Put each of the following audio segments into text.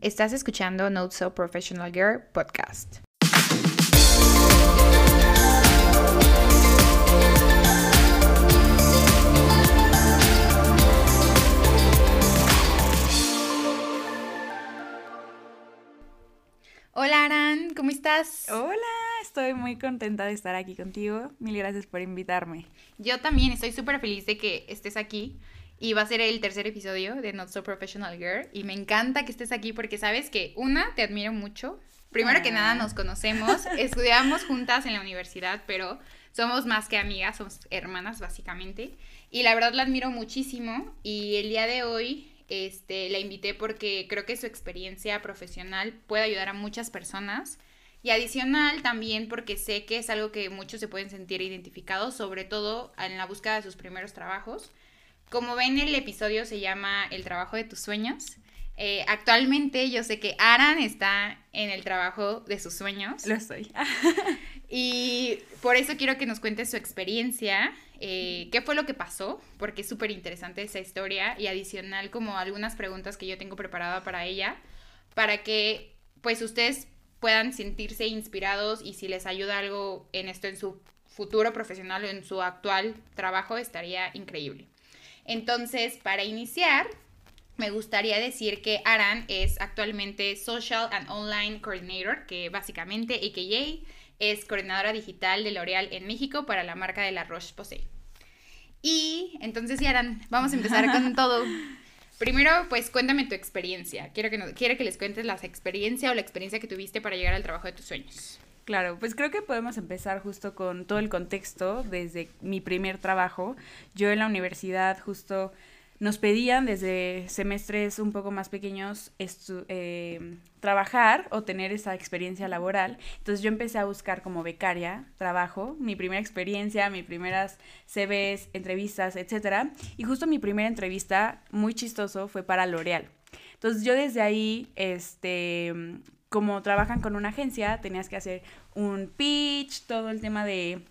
Estás escuchando Not So Professional Girl podcast. Hola Aran, ¿cómo estás? Hola, estoy muy contenta de estar aquí contigo. Mil gracias por invitarme. Yo también estoy súper feliz de que estés aquí. Y va a ser el tercer episodio de Not So Professional Girl. Y me encanta que estés aquí porque sabes que, una, te admiro mucho. Primero que nada, nos conocemos. Estudiamos juntas en la universidad, pero somos más que amigas, somos hermanas básicamente. Y la verdad la admiro muchísimo. Y el día de hoy este, la invité porque creo que su experiencia profesional puede ayudar a muchas personas. Y adicional también porque sé que es algo que muchos se pueden sentir identificados, sobre todo en la búsqueda de sus primeros trabajos. Como ven, el episodio se llama El trabajo de tus sueños. Eh, actualmente yo sé que Aran está en el trabajo de sus sueños. Lo estoy. y por eso quiero que nos cuentes su experiencia, eh, qué fue lo que pasó, porque es súper interesante esa historia y adicional como algunas preguntas que yo tengo preparada para ella, para que pues ustedes puedan sentirse inspirados y si les ayuda algo en esto en su futuro profesional o en su actual trabajo estaría increíble. Entonces, para iniciar, me gustaría decir que Aran es actualmente Social and Online Coordinator, que básicamente, AKA, es coordinadora digital de L'Oreal en México para la marca de la Roche-Posay. Y entonces, Aran, vamos a empezar con todo. Primero, pues cuéntame tu experiencia. Quiero que, quiero que les cuentes la experiencia o la experiencia que tuviste para llegar al trabajo de tus sueños. Claro, pues creo que podemos empezar justo con todo el contexto desde mi primer trabajo. Yo en la universidad justo nos pedían desde semestres un poco más pequeños eh, trabajar o tener esa experiencia laboral. Entonces yo empecé a buscar como becaria trabajo, mi primera experiencia, mis primeras CVs, entrevistas, etc. Y justo mi primera entrevista, muy chistoso, fue para L'Oreal. Entonces yo desde ahí, este, como trabajan con una agencia, tenías que hacer un pitch, todo el tema de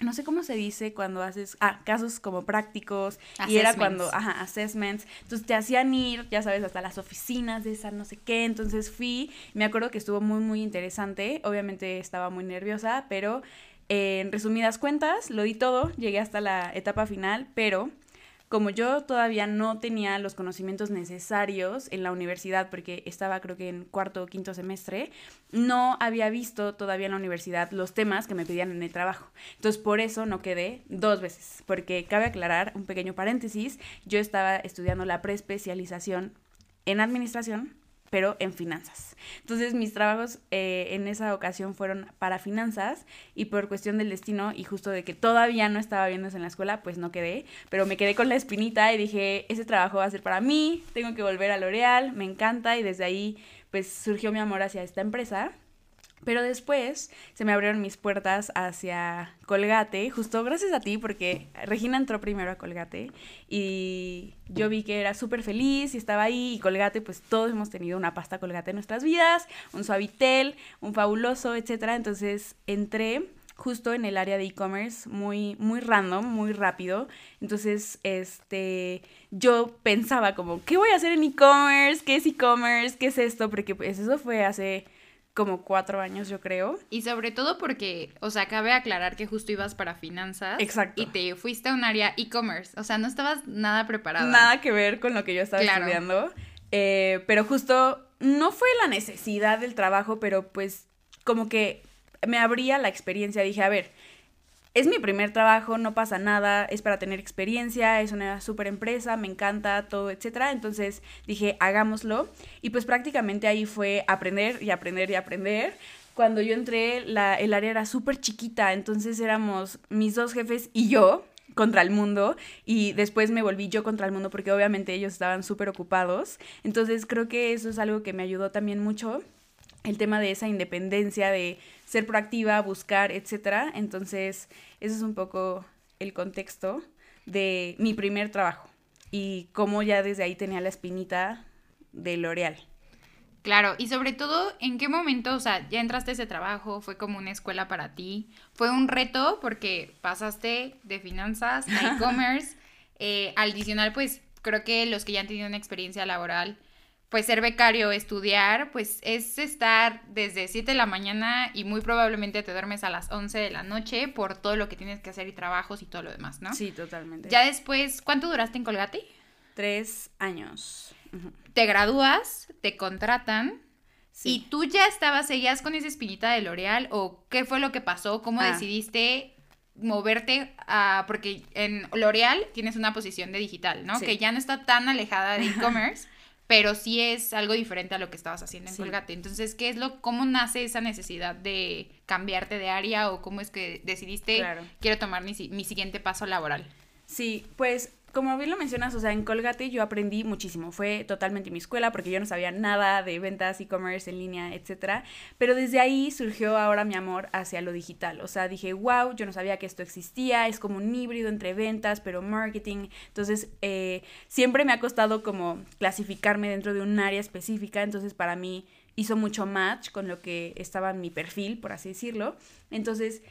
no sé cómo se dice cuando haces, ah, casos como prácticos, y era cuando, ajá, assessments, entonces te hacían ir, ya sabes, hasta las oficinas de esa no sé qué, entonces fui, me acuerdo que estuvo muy, muy interesante, obviamente estaba muy nerviosa, pero eh, en resumidas cuentas, lo di todo, llegué hasta la etapa final, pero como yo todavía no tenía los conocimientos necesarios en la universidad, porque estaba creo que en cuarto o quinto semestre, no había visto todavía en la universidad los temas que me pedían en el trabajo. Entonces por eso no quedé dos veces, porque cabe aclarar un pequeño paréntesis, yo estaba estudiando la preespecialización en administración pero en finanzas. Entonces mis trabajos eh, en esa ocasión fueron para finanzas y por cuestión del destino y justo de que todavía no estaba viéndose en la escuela, pues no quedé, pero me quedé con la espinita y dije, ese trabajo va a ser para mí, tengo que volver a L'Oreal, me encanta y desde ahí pues surgió mi amor hacia esta empresa pero después se me abrieron mis puertas hacia Colgate, justo gracias a ti, porque Regina entró primero a Colgate y yo vi que era súper feliz y estaba ahí y Colgate, pues todos hemos tenido una pasta Colgate en nuestras vidas, un suavitel, un fabuloso, etcétera. Entonces entré justo en el área de e-commerce muy muy random, muy rápido. Entonces, este yo pensaba como, ¿qué voy a hacer en e-commerce? ¿Qué es e-commerce? ¿Qué es esto? Porque pues eso fue hace como cuatro años, yo creo. Y sobre todo porque, o sea, cabe aclarar que justo ibas para finanzas. Exacto. Y te fuiste a un área e-commerce. O sea, no estabas nada preparada. Nada que ver con lo que yo estaba estudiando. Eh, pero justo no fue la necesidad del trabajo, pero pues como que me abría la experiencia. Dije, a ver, es mi primer trabajo, no pasa nada, es para tener experiencia, es una super empresa, me encanta todo, etcétera. Entonces dije, hagámoslo. Y pues prácticamente ahí fue aprender y aprender y aprender. Cuando yo entré, la, el área era súper chiquita, entonces éramos mis dos jefes y yo contra el mundo y después me volví yo contra el mundo porque obviamente ellos estaban súper ocupados. Entonces creo que eso es algo que me ayudó también mucho el tema de esa independencia, de ser proactiva, buscar, etcétera. Entonces, ese es un poco el contexto de mi primer trabajo y cómo ya desde ahí tenía la espinita de L'Oreal. Claro, y sobre todo, ¿en qué momento, o sea, ya entraste a ese trabajo, fue como una escuela para ti? ¿Fue un reto porque pasaste de finanzas a e-commerce? eh, adicional, pues creo que los que ya han tenido una experiencia laboral, pues ser becario, estudiar, pues es estar desde 7 de la mañana y muy probablemente te duermes a las 11 de la noche por todo lo que tienes que hacer y trabajos y todo lo demás, ¿no? Sí, totalmente. Ya después, ¿cuánto duraste en Colgate? Tres años. Te gradúas, te contratan. ¿Y tú ya estabas, seguías con esa espinita de L'Oreal o qué fue lo que pasó? ¿Cómo Ah. decidiste moverte a, porque en L'Oreal tienes una posición de digital, ¿no? Sí. Que ya no está tan alejada de e-commerce, pero sí es algo diferente a lo que estabas haciendo en Sí. Colgate. Entonces, ¿qué es lo, cómo nace esa necesidad de cambiarte de área o cómo es que decidiste, Claro. quiero tomar mi, mi siguiente paso laboral? Sí, pues como bien lo mencionas, o sea, en Colgate yo aprendí muchísimo. Fue totalmente mi escuela porque yo no sabía nada de ventas, e-commerce en línea, etcétera. Pero desde ahí surgió ahora mi amor hacia lo digital. O sea, dije, wow, yo no sabía que esto existía. Es como un híbrido entre ventas, pero marketing. Entonces, eh, siempre me ha costado como clasificarme dentro de un área específica. Entonces, para mí hizo mucho match con lo que estaba en mi perfil, por así decirlo. Entonces,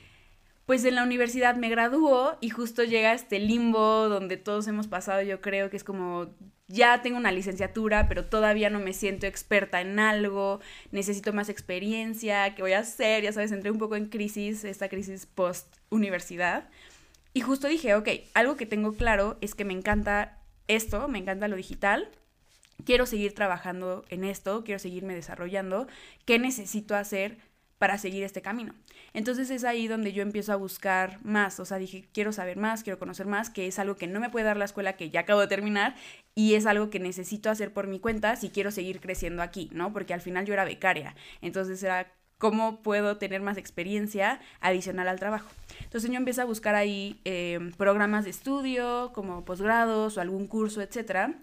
pues en la universidad me graduó y justo llega este limbo donde todos hemos pasado, yo creo que es como, ya tengo una licenciatura, pero todavía no me siento experta en algo, necesito más experiencia, ¿qué voy a hacer? Ya sabes, entré un poco en crisis, esta crisis post-universidad. Y justo dije, ok, algo que tengo claro es que me encanta esto, me encanta lo digital, quiero seguir trabajando en esto, quiero seguirme desarrollando, ¿qué necesito hacer para seguir este camino? Entonces es ahí donde yo empiezo a buscar más, o sea, dije, quiero saber más, quiero conocer más, que es algo que no me puede dar la escuela que ya acabo de terminar y es algo que necesito hacer por mi cuenta si quiero seguir creciendo aquí, ¿no? Porque al final yo era becaria, entonces era cómo puedo tener más experiencia adicional al trabajo. Entonces yo empiezo a buscar ahí eh, programas de estudio, como posgrados o algún curso, etcétera.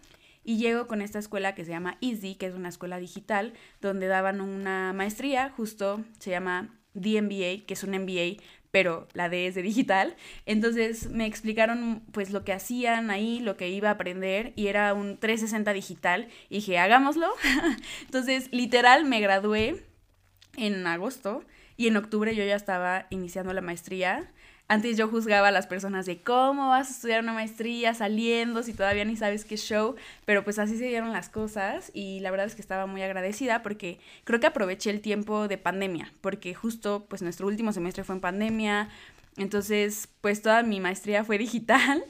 Y llego con esta escuela que se llama Easy, que es una escuela digital, donde daban una maestría, justo se llama DMBA, que es un MBA, pero la D es de digital. Entonces me explicaron pues lo que hacían ahí, lo que iba a aprender, y era un 360 digital. Y dije, hagámoslo. Entonces, literal, me gradué en agosto y en octubre yo ya estaba iniciando la maestría. Antes yo juzgaba a las personas de cómo vas a estudiar una maestría saliendo si todavía ni sabes qué show, pero pues así se dieron las cosas y la verdad es que estaba muy agradecida porque creo que aproveché el tiempo de pandemia, porque justo pues nuestro último semestre fue en pandemia, entonces pues toda mi maestría fue digital,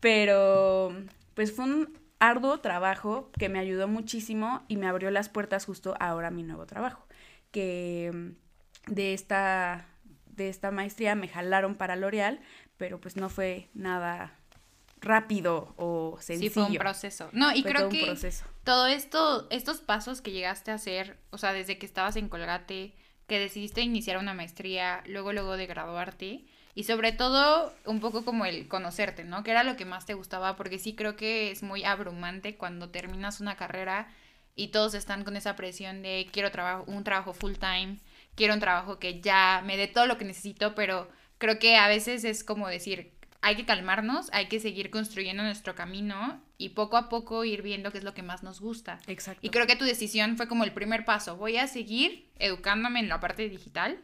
pero pues fue un arduo trabajo que me ayudó muchísimo y me abrió las puertas justo ahora a mi nuevo trabajo, que de esta de esta maestría me jalaron para L'Oreal, pero pues no fue nada rápido o sencillo. Sí, fue un proceso. No, y Fue creo todo que proceso. todo esto, estos pasos que llegaste a hacer, o sea, desde que estabas en Colgate, que decidiste iniciar una maestría, luego, luego de graduarte, y sobre todo un poco como el conocerte, ¿no? Que era lo que más te gustaba, porque sí creo que es muy abrumante cuando terminas una carrera y todos están con esa presión de quiero trabajo, un trabajo full time, quiero un trabajo que ya me dé todo lo que necesito, pero creo que a veces es como decir, hay que calmarnos, hay que seguir construyendo nuestro camino y poco a poco ir viendo qué es lo que más nos gusta. Exacto. Y creo que tu decisión fue como el primer paso. Voy a seguir educándome en la parte digital.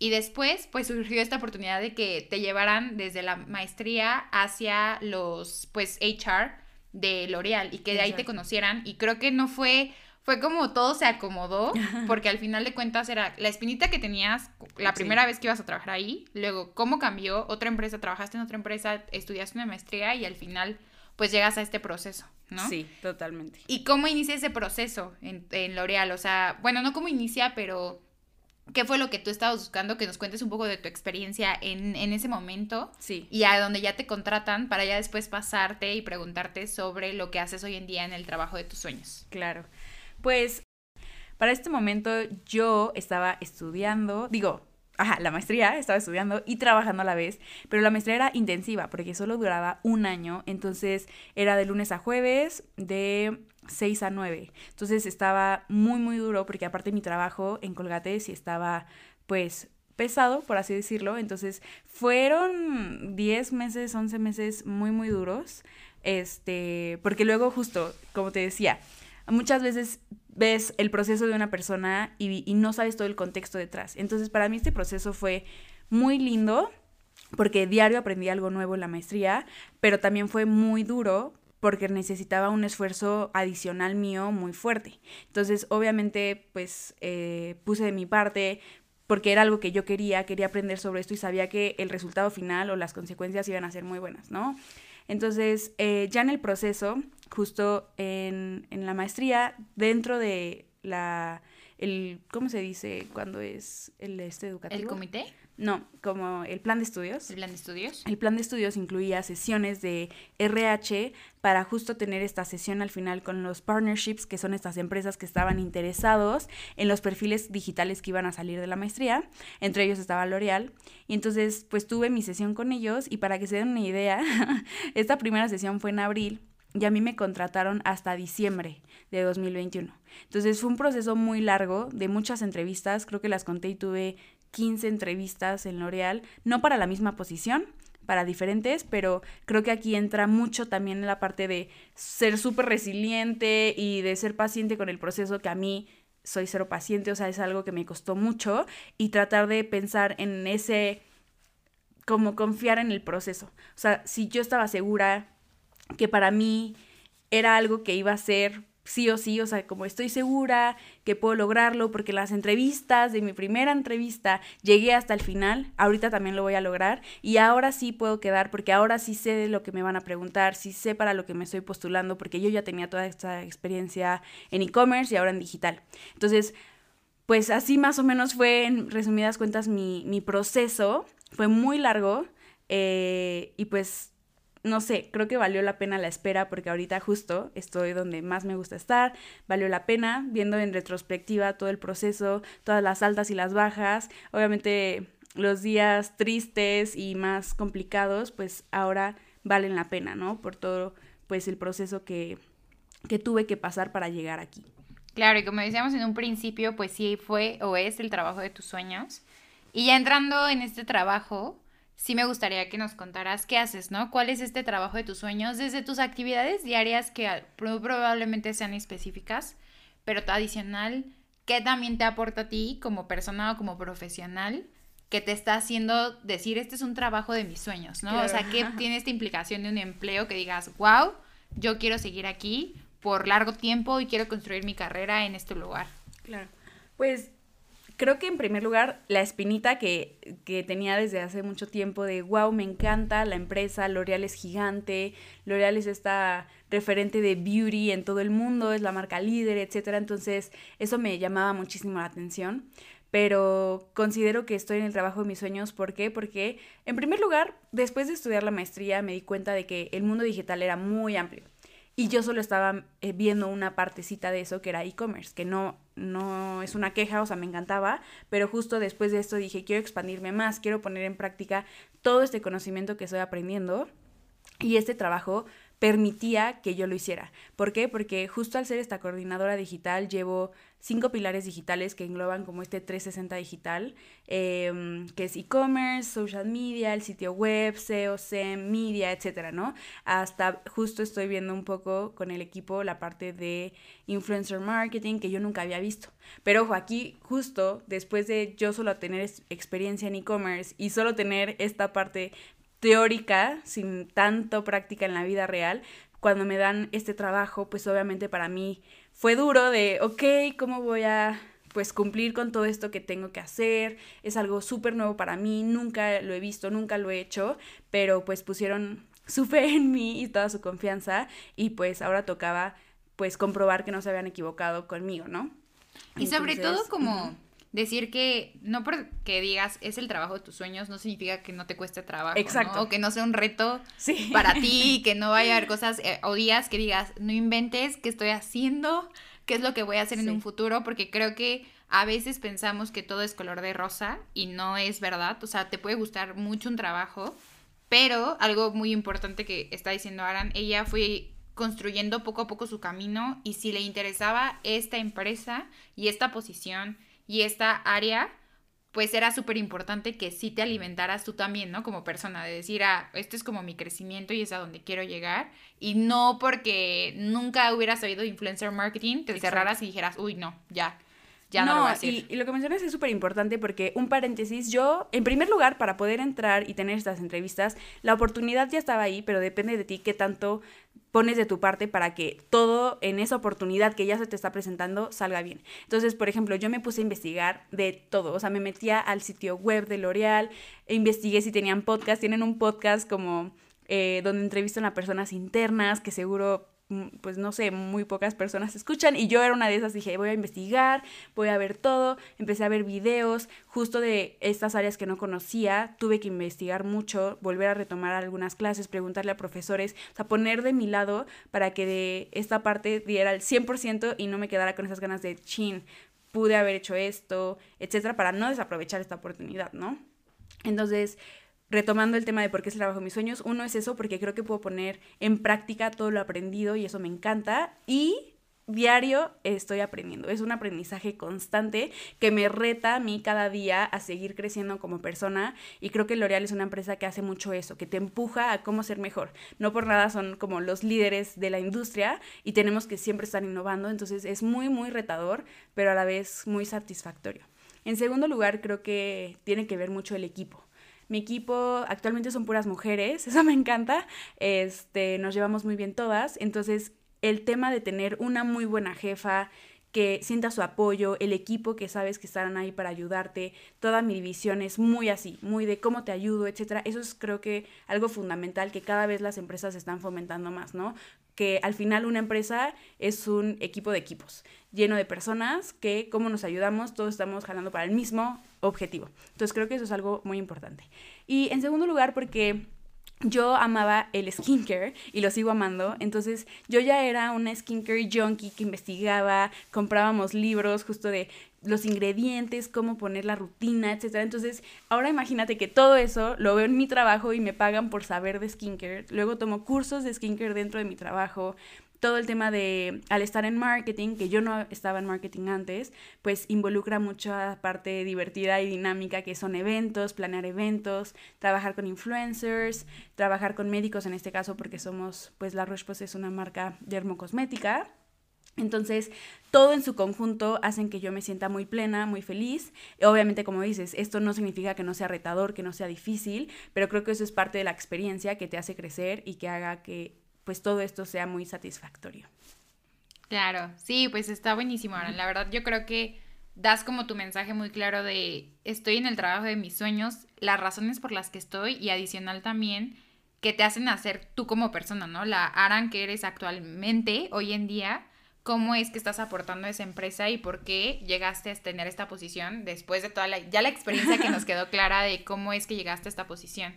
Y después, pues surgió esta oportunidad de que te llevaran desde la maestría hacia los, pues, HR de L'Oreal y que de ahí te conocieran. Y creo que no fue, fue como todo se acomodó, porque al final de cuentas era la espinita que tenías la Sí. primera vez que ibas a trabajar ahí, luego cómo cambió, otra empresa, trabajaste en otra empresa, estudiaste una maestría y al final, pues llegas a este proceso, ¿no? Sí, totalmente. ¿Y cómo inicia ese proceso en, en L'Oreal? O sea, bueno, no cómo inicia, pero ¿qué fue lo que tú estabas buscando? Que nos cuentes un poco de tu experiencia en, en ese momento Sí. y a donde ya te contratan para ya después pasarte y preguntarte sobre lo que haces hoy en día en el trabajo de tus sueños. Claro. Pues para este momento yo estaba estudiando, digo, ajá, la maestría, estaba estudiando y trabajando a la vez, pero la maestría era intensiva porque solo duraba un año, entonces era de lunes a jueves, de 6 a 9. Entonces estaba muy, muy duro porque aparte mi trabajo en Colgate sí estaba pues pesado, por así decirlo. Entonces fueron 10 meses, 11 meses muy, muy duros. Este, porque luego justo, como te decía, muchas veces ves el proceso de una persona y, no sabes todo el contexto detrás. Entonces para mí este proceso fue muy lindo porque diario aprendí algo nuevo en la maestría, pero también fue muy duro porque necesitaba un esfuerzo adicional mío muy fuerte. Entonces, obviamente, pues eh, puse de mi parte porque era algo que yo quería, quería aprender sobre esto y sabía que el resultado final o las consecuencias iban a ser muy buenas, ¿no? Entonces, eh, ya en el proceso, justo en, en la maestría, dentro de la, el, ¿cómo se dice cuando es el este educativo? ¿El comité? No, como el plan de estudios. ¿El plan de estudios? El plan de estudios incluía sesiones de RH para justo tener esta sesión al final con los partnerships, que son estas empresas que estaban interesados en los perfiles digitales que iban a salir de la maestría. Entre ellos estaba L'Oreal. Y entonces, pues tuve mi sesión con ellos y para que se den una idea, esta primera sesión fue en abril y a mí me contrataron hasta diciembre de 2021. Entonces fue un proceso muy largo, de muchas entrevistas, creo que las conté y tuve 15 entrevistas en L'Oreal, no para la misma posición, para diferentes, pero creo que aquí entra mucho también la parte de ser súper resiliente y de ser paciente con el proceso que a mí soy cero paciente, o sea, es algo que me costó mucho y tratar de pensar en ese, como confiar en el proceso. O sea, si yo estaba segura que para mí era algo que iba a ser sí o sí, o sea, como estoy segura que puedo lograrlo, porque las entrevistas de mi primera entrevista llegué hasta el final, ahorita también lo voy a lograr y ahora sí puedo quedar porque ahora sí sé de lo que me van a preguntar, sí sé para lo que me estoy postulando, porque yo ya tenía toda esta experiencia en e-commerce y ahora en digital. Entonces, pues así más o menos fue, en resumidas cuentas, mi, mi proceso, fue muy largo eh, y pues no sé, creo que valió la pena la espera porque ahorita justo estoy donde más me gusta estar, valió la pena viendo en retrospectiva todo el proceso, todas las altas y las bajas, obviamente los días tristes y más complicados, pues ahora valen la pena, ¿no? Por todo pues el proceso que, que tuve que pasar para llegar aquí. Claro, y como decíamos en un principio, pues sí fue o es el trabajo de tus sueños. Y ya entrando en este trabajo, sí me gustaría que nos contaras qué haces, ¿no? ¿Cuál es este trabajo de tus sueños desde tus actividades diarias que probablemente sean específicas, pero adicional, qué también te aporta a ti como persona o como profesional que te está haciendo decir, este es un trabajo de mis sueños, ¿no? O sea, ¿qué tiene esta implicación de un empleo que digas, wow, yo quiero seguir aquí por largo tiempo y quiero construir mi carrera en este lugar? Claro. Pues creo que en primer lugar la espinita que, que, tenía desde hace mucho tiempo de, wow, me encanta la empresa, L'Oreal es gigante, L'Oreal es esta referente de beauty en todo el mundo, es la marca líder, etc. Entonces eso me llamaba muchísimo la atención. Pero considero que estoy en el trabajo de mis sueños. ¿Por qué? Porque, en primer lugar, después de estudiar la maestría, me di cuenta de que el mundo digital era muy amplio y yo solo estaba eh, viendo una partecita de eso que era e-commerce, que no, no es una queja, o sea, me encantaba, pero justo después de esto dije, quiero expandirme más, quiero poner en práctica todo este conocimiento que estoy aprendiendo y este trabajo permitía que yo lo hiciera. ¿Por qué? Porque justo al ser esta coordinadora digital llevo cinco pilares digitales que engloban como este 360 digital, em, que es e-commerce, social media, el sitio web, SEO, SEM, media, etcétera, ¿no? Hasta justo estoy viendo un poco con el equipo la parte de influencer marketing que yo nunca había visto. Pero ojo, aquí justo después de yo solo tener experiencia en e-commerce y solo tener esta parte teórica, sin tanto práctica en la vida real, cuando me dan este trabajo, pues obviamente para mí fue duro de, ok, ¿cómo voy a pues cumplir con todo esto que tengo que hacer? Es algo súper nuevo para mí, nunca lo he visto, nunca lo he hecho, pero pues pusieron su fe en mí y toda su confianza y pues ahora tocaba pues comprobar que no se habían equivocado conmigo, ¿no? Y sobre todo como decir que no porque digas es el trabajo de tus sueños no significa que no te cueste trabajo, Exacto. O que no sea un reto para ti, que no vaya a haber cosas eh, o días que digas, no inventes qué estoy haciendo, qué es lo que voy a hacer en un futuro, porque creo que a veces pensamos que todo es color de rosa y no es verdad, o sea, te puede gustar mucho un trabajo, pero algo muy importante que está diciendo Aran, ella fue construyendo poco a poco su camino y si le interesaba esta empresa y esta posición y esta área, pues era súper importante que sí te alimentaras tú también, ¿no? Como persona, de decir, ah, esto es como mi crecimiento y es a donde quiero llegar. Y no porque nunca hubieras oído influencer marketing, te cerraras y dijeras, uy, no, ya. Ya no, lo voy a hacer. Y, y lo que mencionas es súper importante porque, un paréntesis, yo, en primer lugar, para poder entrar y tener estas entrevistas, la oportunidad ya estaba ahí, pero depende de ti qué tanto pones de tu parte para que todo en esa oportunidad que ya se te está presentando salga bien. Entonces, por ejemplo, yo me puse a investigar de todo, o sea, me metía al sitio web de L'Oreal, e investigué si tenían podcast, tienen un podcast como eh, donde entrevistan a personas internas que seguro pues no sé, muy pocas personas escuchan y yo era una de esas, dije, voy a investigar, voy a ver todo, empecé a ver videos justo de estas áreas que no conocía, tuve que investigar mucho, volver a retomar algunas clases, preguntarle a profesores, o sea, poner de mi lado para que de esta parte diera el 100% y no me quedara con esas ganas de chin, pude haber hecho esto, etcétera, para no desaprovechar esta oportunidad, ¿no? Entonces, retomando el tema de por qué es el trabajo de mis sueños, uno es eso, porque creo que puedo poner en práctica todo lo aprendido y eso me encanta. Y diario estoy aprendiendo. Es un aprendizaje constante que me reta a mí cada día a seguir creciendo como persona y creo que L'Oreal es una empresa que hace mucho eso, que te empuja a cómo ser mejor. No por nada son como los líderes de la industria y tenemos que siempre estar innovando, entonces es muy, muy retador, pero a la vez muy satisfactorio. En segundo lugar, creo que tiene que ver mucho el equipo. Mi equipo actualmente son puras mujeres, eso me encanta. Este, nos llevamos muy bien todas, entonces el tema de tener una muy buena jefa que sienta su apoyo, el equipo que sabes que estarán ahí para ayudarte, toda mi división es muy así, muy de cómo te ayudo, etcétera. Eso es creo que algo fundamental que cada vez las empresas están fomentando más, ¿no? Que al final una empresa es un equipo de equipos, lleno de personas que cómo nos ayudamos, todos estamos jalando para el mismo objetivo. Entonces creo que eso es algo muy importante. Y en segundo lugar, porque yo amaba el skincare y lo sigo amando. Entonces yo ya era una skincare junkie que investigaba, comprábamos libros justo de los ingredientes, cómo poner la rutina, etc. Entonces ahora imagínate que todo eso lo veo en mi trabajo y me pagan por saber de skincare. Luego tomo cursos de skincare dentro de mi trabajo todo el tema de, al estar en marketing, que yo no estaba en marketing antes, pues involucra mucha parte divertida y dinámica que son eventos, planear eventos, trabajar con influencers, trabajar con médicos en este caso porque somos, pues la Roche es una marca dermocosmética. Entonces, todo en su conjunto hacen que yo me sienta muy plena, muy feliz. Obviamente, como dices, esto no significa que no sea retador, que no sea difícil, pero creo que eso es parte de la experiencia que te hace crecer y que haga que pues todo esto sea muy satisfactorio. Claro, sí, pues está buenísimo, La verdad, yo creo que das como tu mensaje muy claro de estoy en el trabajo de mis sueños, las razones por las que estoy y adicional también que te hacen hacer tú como persona, ¿no? La Aran que eres actualmente, hoy en día, cómo es que estás aportando a esa empresa y por qué llegaste a tener esta posición después de toda la, ya la experiencia que nos quedó clara de cómo es que llegaste a esta posición.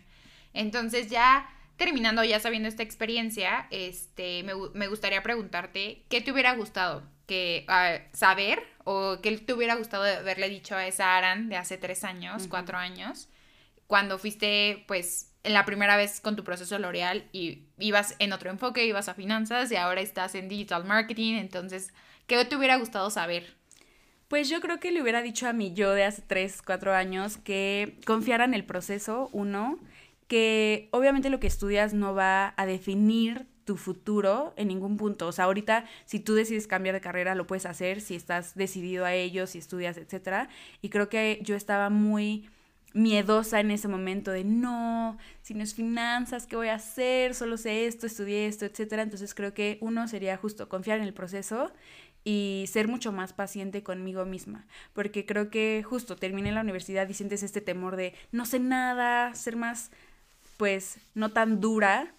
Entonces ya terminando ya sabiendo esta experiencia, este, me, gustaría preguntarte, ¿qué te hubiera gustado que ah, saber o qué te hubiera gustado haberle dicho a esa Aran de hace tres años, cuatro años, cuando fuiste, pues, en la primera vez con tu proceso L'Oreal y ibas en otro enfoque, ibas a finanzas y ahora estás en digital marketing, entonces, ¿qué te hubiera gustado saber? Pues yo creo que le hubiera dicho a mi yo de hace tres, cuatro años que confiara en el proceso, uno, que obviamente lo que estudias no va a definir tu futuro en ningún punto. O sea, ahorita si tú decides cambiar de carrera lo puedes hacer si estás decidido a ello, si estudias, etcétera. Y creo que yo estaba muy miedosa en ese momento de no, si no es finanzas, ¿qué voy a hacer? Solo sé esto, estudié esto, etcétera. Entonces creo que uno sería justo confiar en el proceso y ser mucho más paciente conmigo misma, porque creo que justo terminé la universidad y sientes este temor de no sé nada, ser más pues no tan dura,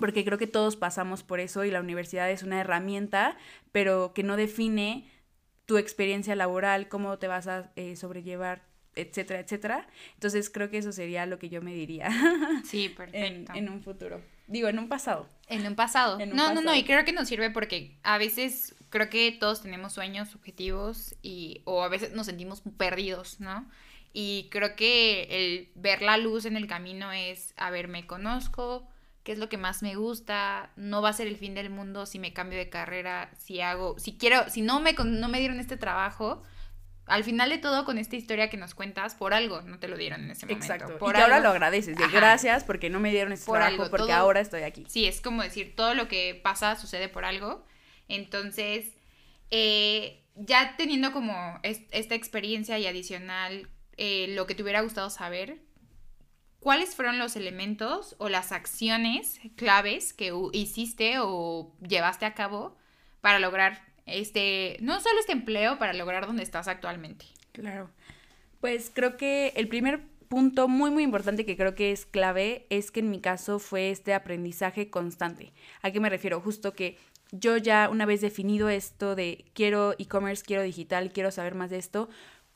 porque creo que todos pasamos por eso y la universidad es una herramienta, pero que no define tu experiencia laboral, cómo te vas a eh, sobrellevar, etcétera, etcétera. Entonces creo que eso sería lo que yo me diría. Sí, perfecto. En, un futuro. Digo, en un pasado. En un pasado. no, no, no, y creo que nos sirve porque a veces creo que todos tenemos sueños, objetivos y o a veces nos sentimos perdidos, ¿no? Y creo que el ver la luz en el camino es, a ver, me conozco, qué es lo que más me gusta, no va a ser el fin del mundo si me cambio de carrera, si hago, si quiero, si no me, no me dieron este trabajo, al final de todo con esta historia que nos cuentas, por algo no te lo dieron en ese momento. Exacto. Por y ahora lo agradeces, de gracias porque no me dieron este trabajo, porque ahora estoy aquí. Sí, es como decir, todo lo que pasa sucede por algo. Entonces, eh, ya teniendo como esta experiencia y adicional eh, lo que te hubiera gustado saber, ¿cuáles fueron los elementos o las acciones claves que hiciste o llevaste a cabo para lograr este, no solo este empleo, para lograr donde estás actualmente? Claro. Pues creo que el primer punto muy muy importante que creo que es clave es que en mi caso fue este aprendizaje constante. ¿A qué me refiero? Justo que yo ya una vez definido esto de quiero e-commerce, quiero digital, quiero saber más de esto,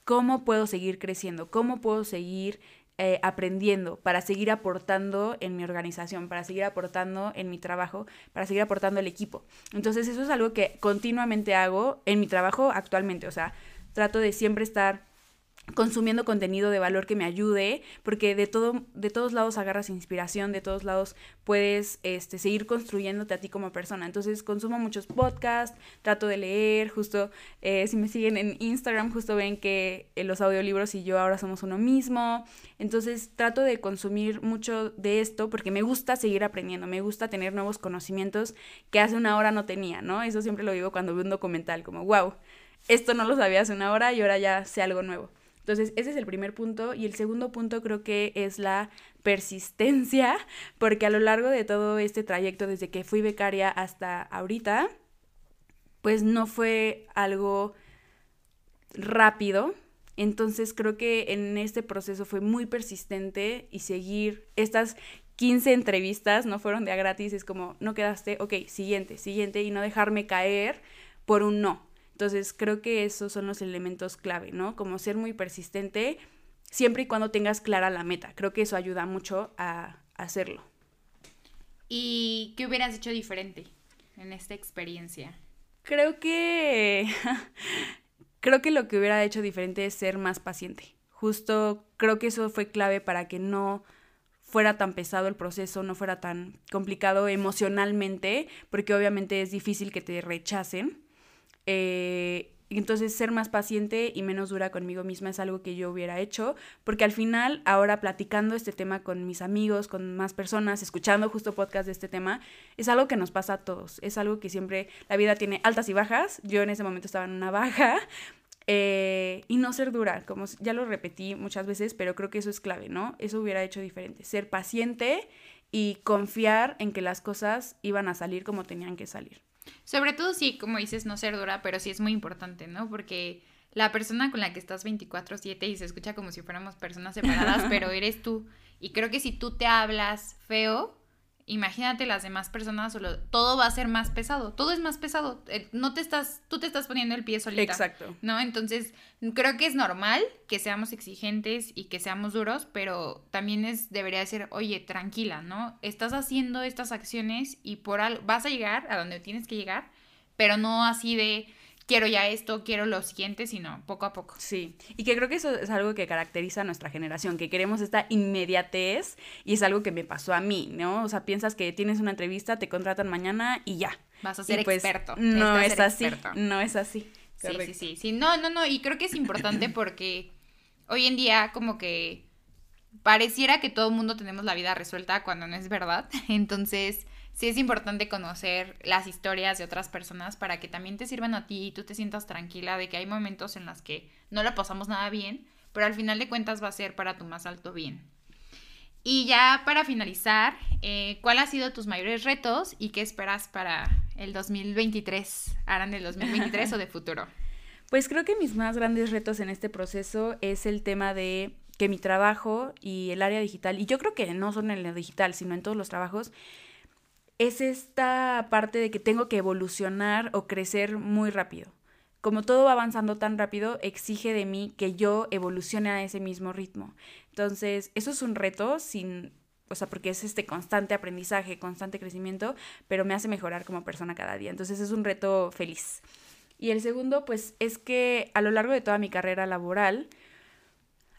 ¿cómo puedo seguir creciendo? ¿Cómo puedo seguir eh, aprendiendo para seguir aportando en mi organización, para seguir aportando en mi trabajo, para seguir aportando al equipo? Entonces eso es algo que continuamente hago en mi trabajo actualmente, o sea, trato de siempre estar consumiendo contenido de valor que me ayude, porque de todo, de todos lados agarras inspiración, de todos lados puedes este, seguir construyéndote a ti como persona. Entonces consumo muchos podcasts, trato de leer, justo eh, si me siguen en Instagram, justo ven que eh, los audiolibros y yo ahora somos uno mismo. Entonces trato de consumir mucho de esto porque me gusta seguir aprendiendo, me gusta tener nuevos conocimientos que hace una hora no tenía, ¿no? Eso siempre lo digo cuando veo un documental, como, wow, esto no lo sabía hace una hora y ahora ya sé algo nuevo. Entonces, ese es el primer punto. Y el segundo punto creo que es la persistencia, porque a lo largo de todo este trayecto, desde que fui becaria hasta ahorita, pues no fue algo rápido. Entonces creo que en este proceso fue muy persistente y seguir estas 15 entrevistas, no fueron de a gratis, es como, no quedaste, ok, siguiente, siguiente, y no dejarme caer por un no. Entonces creo que esos son los elementos clave, ¿no? Como ser muy persistente siempre y cuando tengas clara la meta. Creo que eso ayuda mucho a, hacerlo. ¿Y qué hubieras hecho diferente en esta experiencia? Creo que creo que lo que hubiera hecho diferente es ser más paciente. Justo creo que eso fue clave para que no fuera tan pesado el proceso, no fuera tan complicado emocionalmente, porque obviamente es difícil que te rechacen. Eh, entonces ser más paciente y menos dura conmigo misma es algo que yo hubiera hecho, porque al final, ahora platicando este tema con mis amigos, con más personas, escuchando justo podcast de este tema, es algo que nos pasa a todos, es algo que siempre la vida tiene altas y bajas, yo en ese momento estaba en una baja, eh, y no ser dura, como ya lo repetí muchas veces, pero creo que eso es clave, ¿no? Eso hubiera hecho diferente, ser paciente y confiar en que las cosas iban a salir como tenían que salir. Sobre todo sí, como dices, no ser dura, pero sí es muy importante, ¿no? Porque la persona con la que estás 24/7 y se escucha como si fuéramos personas separadas, pero eres tú. Y creo que si tú te hablas feo, imagínate las demás personas, todo va a ser más pesado, todo es más pesado, eh, no te estás, tú te estás poniendo el pie solita. Exacto. ¿No? Entonces, creo que es normal que seamos exigentes y que seamos duros, pero también es, debería ser, oye, tranquila, ¿no? Estás haciendo estas acciones y por algo, vas a llegar a donde tienes que llegar, pero no así de quiero ya esto, quiero lo siguiente, sino poco a poco. Sí, y que creo que eso es algo que caracteriza a nuestra generación, que queremos esta inmediatez y es algo que me pasó a mí, ¿no? O sea, piensas que tienes una entrevista, te contratan mañana y ya. Vas a ser pues, experto. No es así, no es así. Sí, sí, sí, sí. No, no, no, y creo que es importante porque hoy en día como que pareciera que todo el mundo tenemos la vida resuelta cuando no es verdad. Entonces, sí es importante conocer las historias de otras personas para que también te sirvan a ti y tú te sientas tranquila de que hay momentos en los que no la pasamos nada bien, pero al final de cuentas va a ser para tu más alto bien. Y ya para finalizar, eh, ¿cuál ha sido tus mayores retos y qué esperas para el 2023? ¿Harán el 2023 o de futuro? Pues creo que mis más grandes retos en este proceso es el tema de que mi trabajo y el área digital, y yo creo que no solo en lo digital, sino en todos los trabajos, es esta parte de que tengo que evolucionar o crecer muy rápido. Como todo va avanzando tan rápido, exige de mí que yo evolucione a ese mismo ritmo. Entonces, eso es un reto sin, o sea, porque es este constante aprendizaje, constante crecimiento, pero me hace mejorar como persona cada día. Entonces, es un reto feliz. Y el segundo, pues, es que a lo largo de toda mi carrera laboral,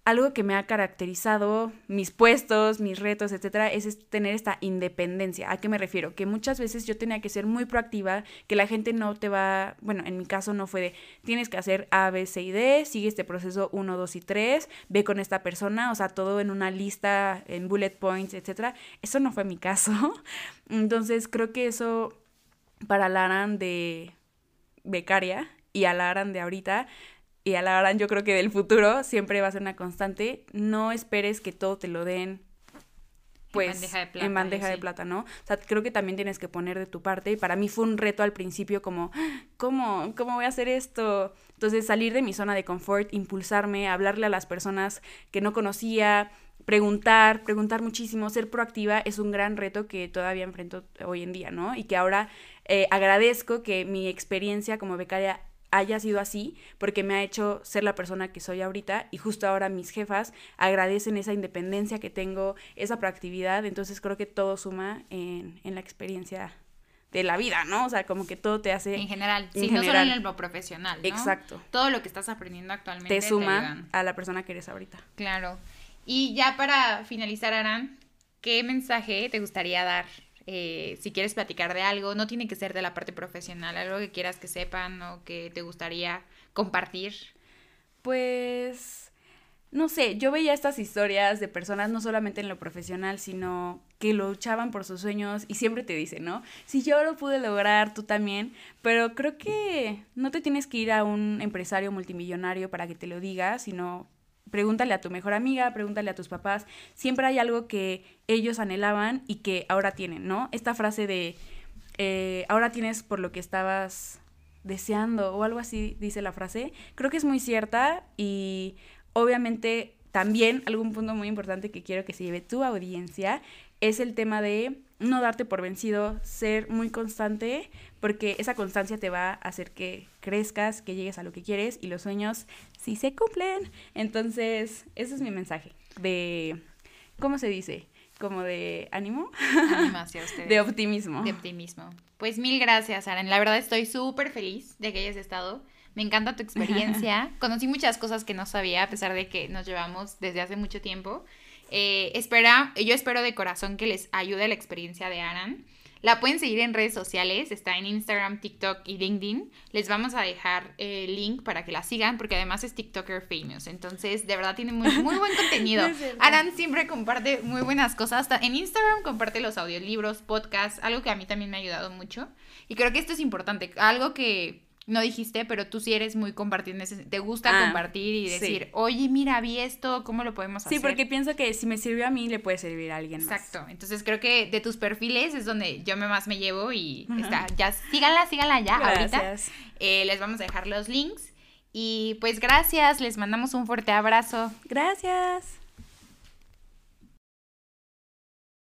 algo que me ha caracterizado, mis puestos, mis retos, etcétera, es tener esta independencia. ¿A qué me refiero? Que muchas veces yo tenía que ser muy proactiva, que la gente no te va, bueno, en mi caso no fue de tienes que hacer A, B, C y D, sigue este proceso 1, 2 y 3, ve con esta persona, o sea, todo en una lista, en bullet points, etcétera. Eso no fue mi caso. Entonces, creo que eso para Laran de becaria y a la Aran de ahorita y a la Aran yo creo que del futuro siempre va a ser una constante. No esperes que todo te lo den pues en bandeja de plata, en bandeja de plata ¿no? O sea, creo que también tienes que poner de tu parte y para mí fue un reto al principio como, ¿cómo? ¿Cómo voy a hacer esto? Entonces salir de mi zona de confort, impulsarme, hablarle a las personas que no conocía, preguntar, preguntar muchísimo, ser proactiva es un gran reto que todavía enfrento hoy en día, ¿no? Y que ahora eh, agradezco que mi experiencia como becaria haya sido así, porque me ha hecho ser la persona que soy ahorita y justo ahora mis jefas agradecen esa independencia que tengo, esa proactividad, entonces creo que todo suma en, en la experiencia de la vida, ¿no? O sea, como que todo te hace... En general, sí, no solo en lo profesional, ¿no? Exacto. Todo lo que estás aprendiendo actualmente te suma a la persona que eres ahorita. Claro. Y ya para finalizar, Aran, ¿qué mensaje te gustaría dar eh, si quieres platicar de algo, no tiene que ser de la parte profesional, algo que quieras que sepan o que te gustaría compartir. Pues, no sé, yo veía estas historias de personas no solamente en lo profesional, sino que luchaban por sus sueños y siempre te dicen, ¿no? Si yo lo pude lograr, tú también, pero creo que no te tienes que ir a un empresario multimillonario para que te lo diga, sino pregúntale a tu mejor amiga, pregúntale a tus papás, siempre hay algo que ellos anhelaban y que ahora tienen, ¿no? Esta frase de, eh, ahora tienes por lo que estabas deseando o algo así dice la frase, creo que es muy cierta y obviamente también algún punto muy importante que quiero que se lleve tu audiencia es el tema de no darte por vencido, ser muy constante, porque esa constancia te va a hacer que crezcas, que llegues a lo que quieres y los sueños sí se cumplen. Entonces, ese es mi mensaje de, ¿cómo se dice? Como de ánimo. De optimismo. De optimismo. Pues mil gracias, Aaron. La verdad estoy súper feliz de que hayas estado. Me encanta tu experiencia. Conocí muchas cosas que no sabía, a pesar de que nos llevamos desde hace mucho tiempo. Eh, espera, yo espero de corazón que les ayude la experiencia de Aran. La pueden seguir en redes sociales, está en Instagram, TikTok y LinkedIn. Les vamos a dejar el link para que la sigan porque además es TikToker famous. Entonces, de verdad tiene muy, muy buen contenido. Aran siempre comparte muy buenas cosas. En Instagram comparte los audiolibros, podcasts, algo que a mí también me ha ayudado mucho. Y creo que esto es importante, algo que no dijiste, pero tú sí eres muy compartiendo, te gusta ah, compartir y decir, oye, mira, vi esto, ¿cómo lo podemos hacer? Sí, porque pienso que si me sirvió a mí, le puede servir a alguien Exacto, entonces creo que de tus perfiles es donde yo me más me llevo y está, ya síganla, síganla ya ahorita. Eh, les vamos a dejar los links y pues gracias, les mandamos un fuerte abrazo. Gracias.